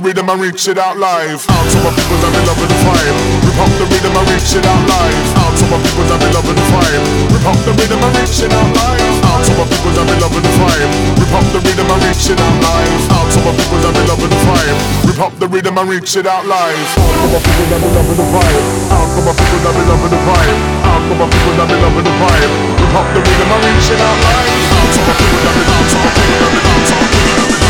Rhythm and reach it out live. Out to my people that be loving the vibe. Rip up the rhythm and reach it out live. Out to my people that be loving the vibe. Rip up the rhythm and reach it out live. Out to my people that be loving the vibe. Rip up the rhythm and reach it out live. Out to my people that be loving the vibe. Rip up the rhythm and reach it out live. Out to my people that be loving the vibe. Out to my people that be loving the vibe. Out to my people that be loving the vibe. Rip up the rhythm and reach it out live. Out to my people that be to my people out to my people that be rock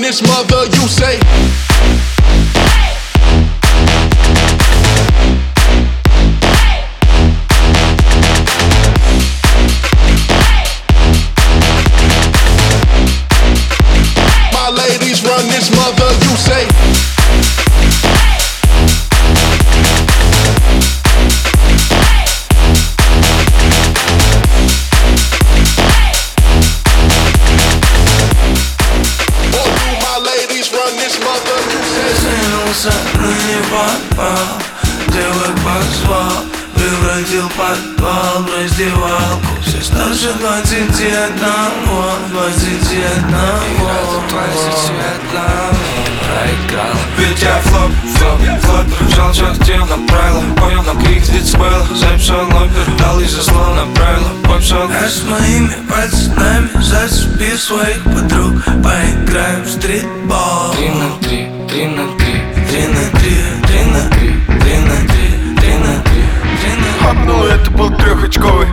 this mother, you say Сынулся, но не попал Девок позвал Превратил подвал в раздевалку. Все старше двадцати одного Двадцати одного. Двадцати одного. Проиграл Ведь я флоп, флоп, флоп. Жал молча хотел направила Понял на крик, ведь спала Записал номер, дал и заслал направила Пописал А с моими пацанами Зацепи своих подруг Поиграем в стритбол. Три на три, три на три Три на три, три на три Три на три, три на три. Три на Хапнул, это был трехочковый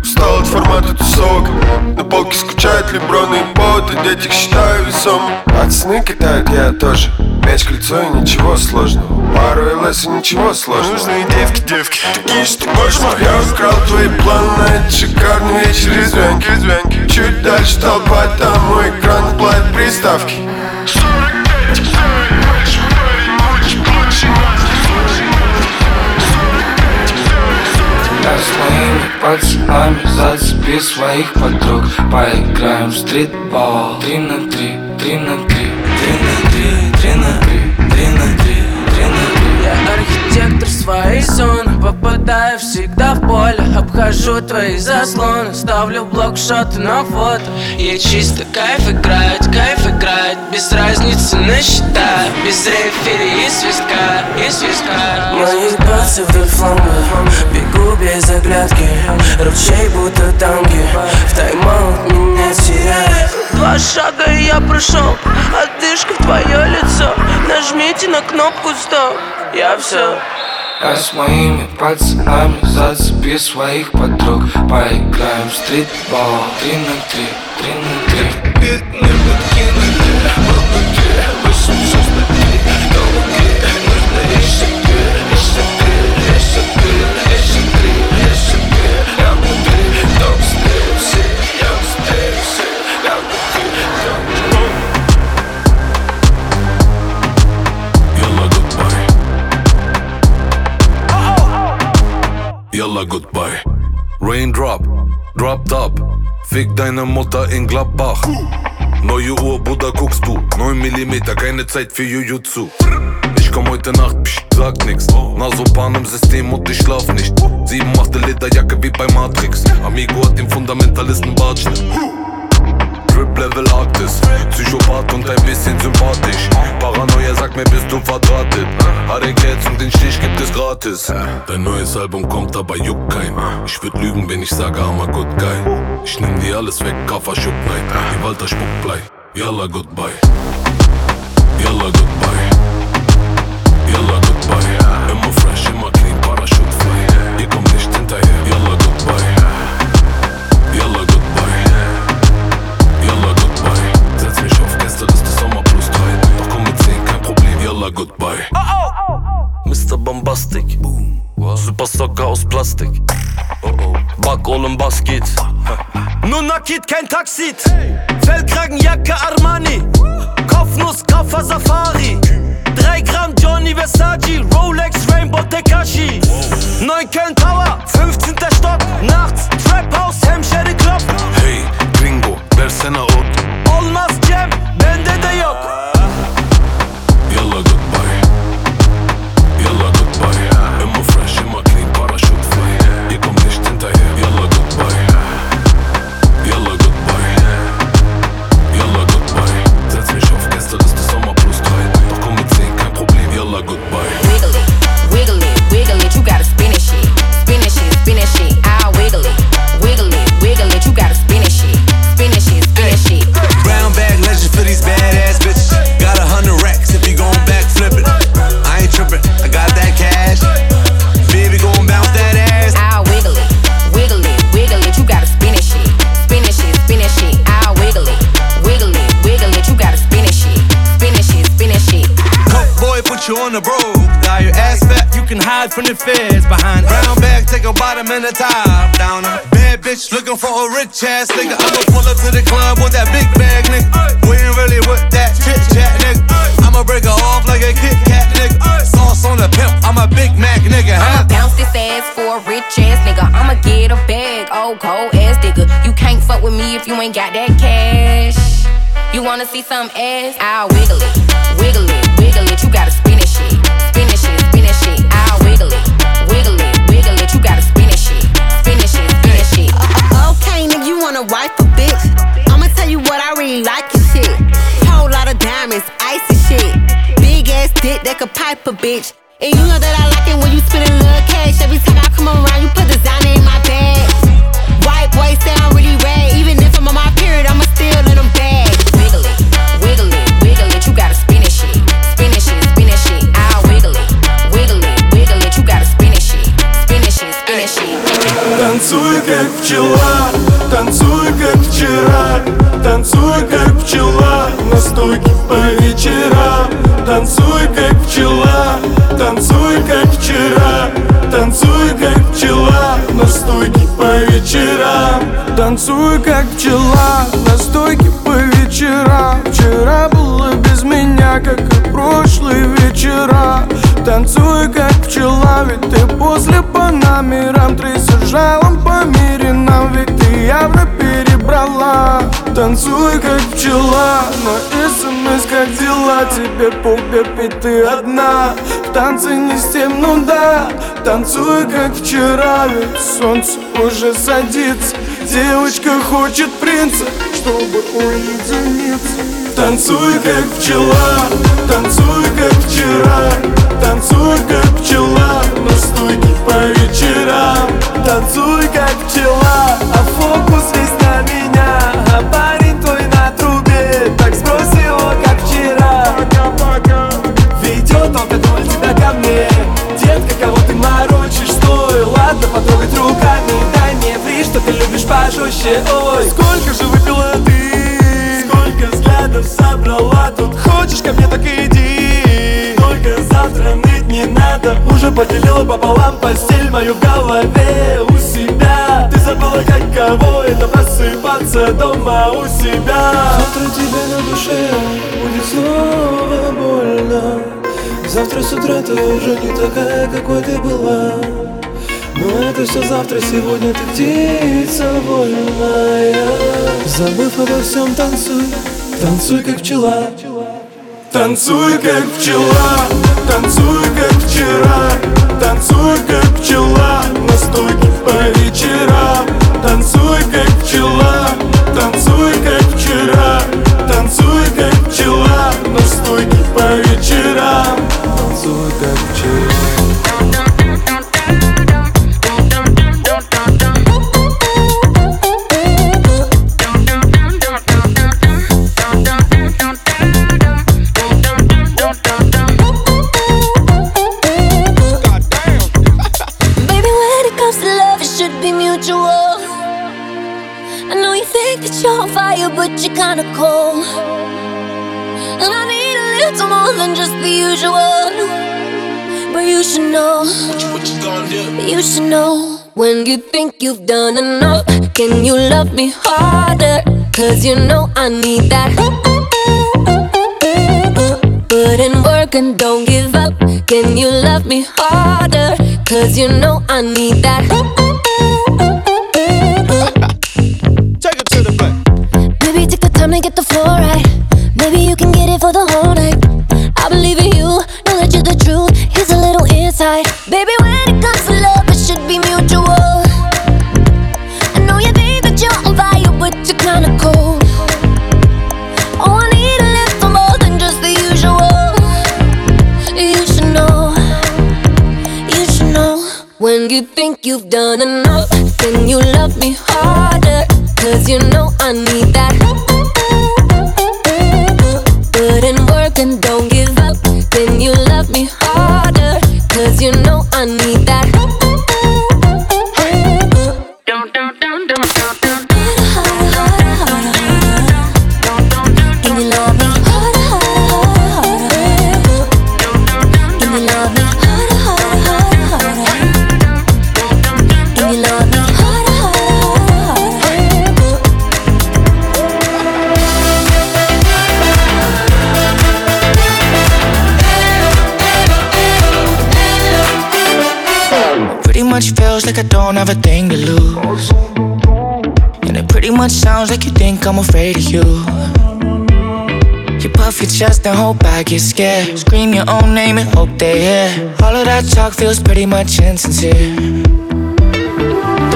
Устал от формата тусовок. На полке скучают леброны и боты Дети их считаю весом. Пацаны кидают, я тоже. Мяч, кольцо и ничего сложного. Пару ЛС и ничего сложного. Нужные девки, девки. Такие, что кошмар Я украл твои планы на этот шикарный вечер из Венки, из Венки Чуть дальше толпа, там мой экран платит приставки Я с моими пацанами Зацепи своих подруг. Поиграем в стритбол. Три на три, три на три Три на три, три на три Три на три, три на три. Я архитектор своей зоны Попадаю всегда в поле. Обхожу твои заслоны Ставлю блокшоты на фото. Ей чисто кайф играть, кайф играть. Без разницы на счета Без рефери и свистка, и свистка. Мои пальцы вдоль фланга Бегу без оглядки Ручей будто танки. В тайм-аут меня теряет. Два шага и я прошел. Отдышка в твое лицо. Нажмите на кнопку стоп Я все Я с моими пацанами Зацепи своих подруг. Поиграем в стритбол. Три на три, три на три Fick deine Mutter in Gladbach. Neue Uhr, Bruder, guckst du. 9 mm, keine Zeit für Jujutsu. Ich komm heute Nacht, psch, sag nix. Nasopan im System und ich schlaf nicht. Sieben machte Lederjacke wie bei Matrix. Amigo hat den Fundamentalisten Bartschnitt. Drip Level Arktis Psychopath und ein bisschen sympathisch. Paranoia sagt mir, bist du verdrahtet. Geld und den Stich gibt es gratis. Dein neues Album kommt, aber juckt kein. Ich würd lügen, wenn ich sage, I'm a good guy. Ich nehm dir alles weg, Kaffer Schuck Die Walter Spuckblei Yalla goodbye. Yalla goodbye Nakid, kein Taxit. Fellkragenjacke Armani. Kopfnuss, Kaffer Safari. 3 Gramm Johnny Versace. Rolex Rainbow Tekashi. 9 Köln Tower. Bottom and a top down. her. Bad bitch looking for a rich ass nigga. I'ma pull up to the club with that big bag, nigga. We ain't really with that chit chat, nigga. I'ma break her off like a Kit Kat, nigga. Sauce on the pimp, I'm a Big Mac, nigga. I'ma bounce this ass for a rich ass nigga. I'ma get a bag, oh cold ass nigga. You can't fuck with me if you ain't got that cash. You wanna see some ass? I'll wiggle it, wiggle it, wiggle it. You gotta spin it could pipe a bitch. And you know that I like it when you spend a little cash. Every time I come around, you put designer in my bag. White boy say I'm really rad. Even if I'm on my period, I'ma still let them bag. Wiggle it, wiggle it, wiggle it. You gotta spin it shit, spin it shit, spin it shit. I'll wiggle it, wiggle it, wiggle it. You gotta spin it shit, spin it shit, spin it shit. Танцуй как пчела, танцуй как Вчера Танцуй как пчела на стойке по вечерам Танцуй как пчела, танцуй как вчера. Танцуй как пчела на стойке по вечерам Танцуй как пчела на стойке по вечерам Вчера было без меня, как и прошлые вечера. Танцуй как пчела, ведь ты после по номерам. Трясешь жалом по мире нам, ведь ты явно Танцуй как пчела, на смс как дела Тебе пугать, ведь ты одна. В танце не с тем, ну да Танцуй как вчера, ведь солнце уже садится. Девочка хочет принца, чтобы уединиться. Танцуй как пчела, танцуй как вчера. Танцуй как пчела на стойке по вечерам. Танцуй как пчела, а фокус весь на меня постель мою в голове У себя. Ты забыла, как кого это просыпаться дома у себя. Завтра тебе на душе будет снова больно. Завтра с утра ты уже не такая, какой ты была. Но это все завтра, сегодня ты птица вольная. Забыв обо всем, танцуй, танцуй как пчела. Танцуй как пчела, танцуй как вчера Танцуй как пчела на стойке по вечерам. Танцуй как пчела, танцуй как вчера need a little more than just the usual. But you should know. What you, gonna do? You should know. When you think you've done enough, can you love me harder? Cause you know I need that. Put in work and don't give up. Can you love me harder? Cause you know I need that. Take it to the back. Maybe take the time to get the floor right. Maybe you can get it for the whole night. I believe in you, know that you're the truth. Here's a little insight. Baby, when it comes to love, it should be mutual. I know you think that you're on fire, but you're kinda cold. Oh, I need a little more than just the usual. You should know, you should know. When you think you've done enough, then you love me harder. Cause you know I need that. Then you Pretty much feels like I don't have a thing to lose. And it pretty much sounds like you think I'm afraid of you. You puff your chest and hope I get scared. Scream your own name and hope they hear. All of that talk feels pretty much insincere. The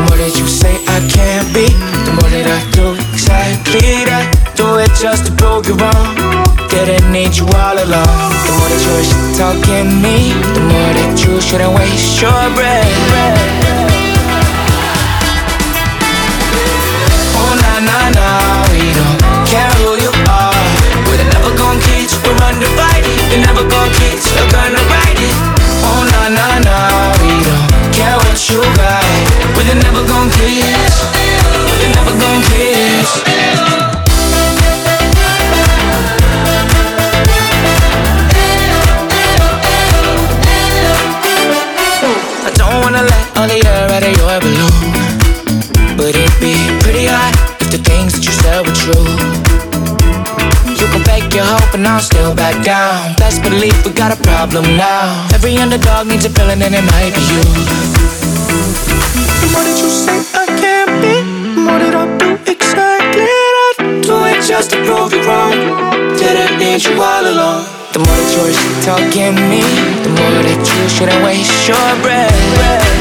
more that you say I can't be, the more that I do exactly that. Do it just to prove you wrong. Didn't need you all along. The more that you're talking me, the more shouldn't waste your breath. Oh na na na, we don't care who you are. We're never gonna quit, we're undivided. We're never gonna quit, we're gonna ride it. Oh na na na, we don't care what you got. We're never gonna quit, we're never gonna quit. All the air out of your balloon. But it'd be pretty hot if the things that you said were true. You can fake your hope and I'll still back down. Best believe we got a problem now. Every underdog needs a villain and it might be you. The more that you say I can't be, the more that I do exactly that. Do it just to prove you wrong. Didn't need you all along. The more that you're talking me, the more that you shouldn't waste your breath.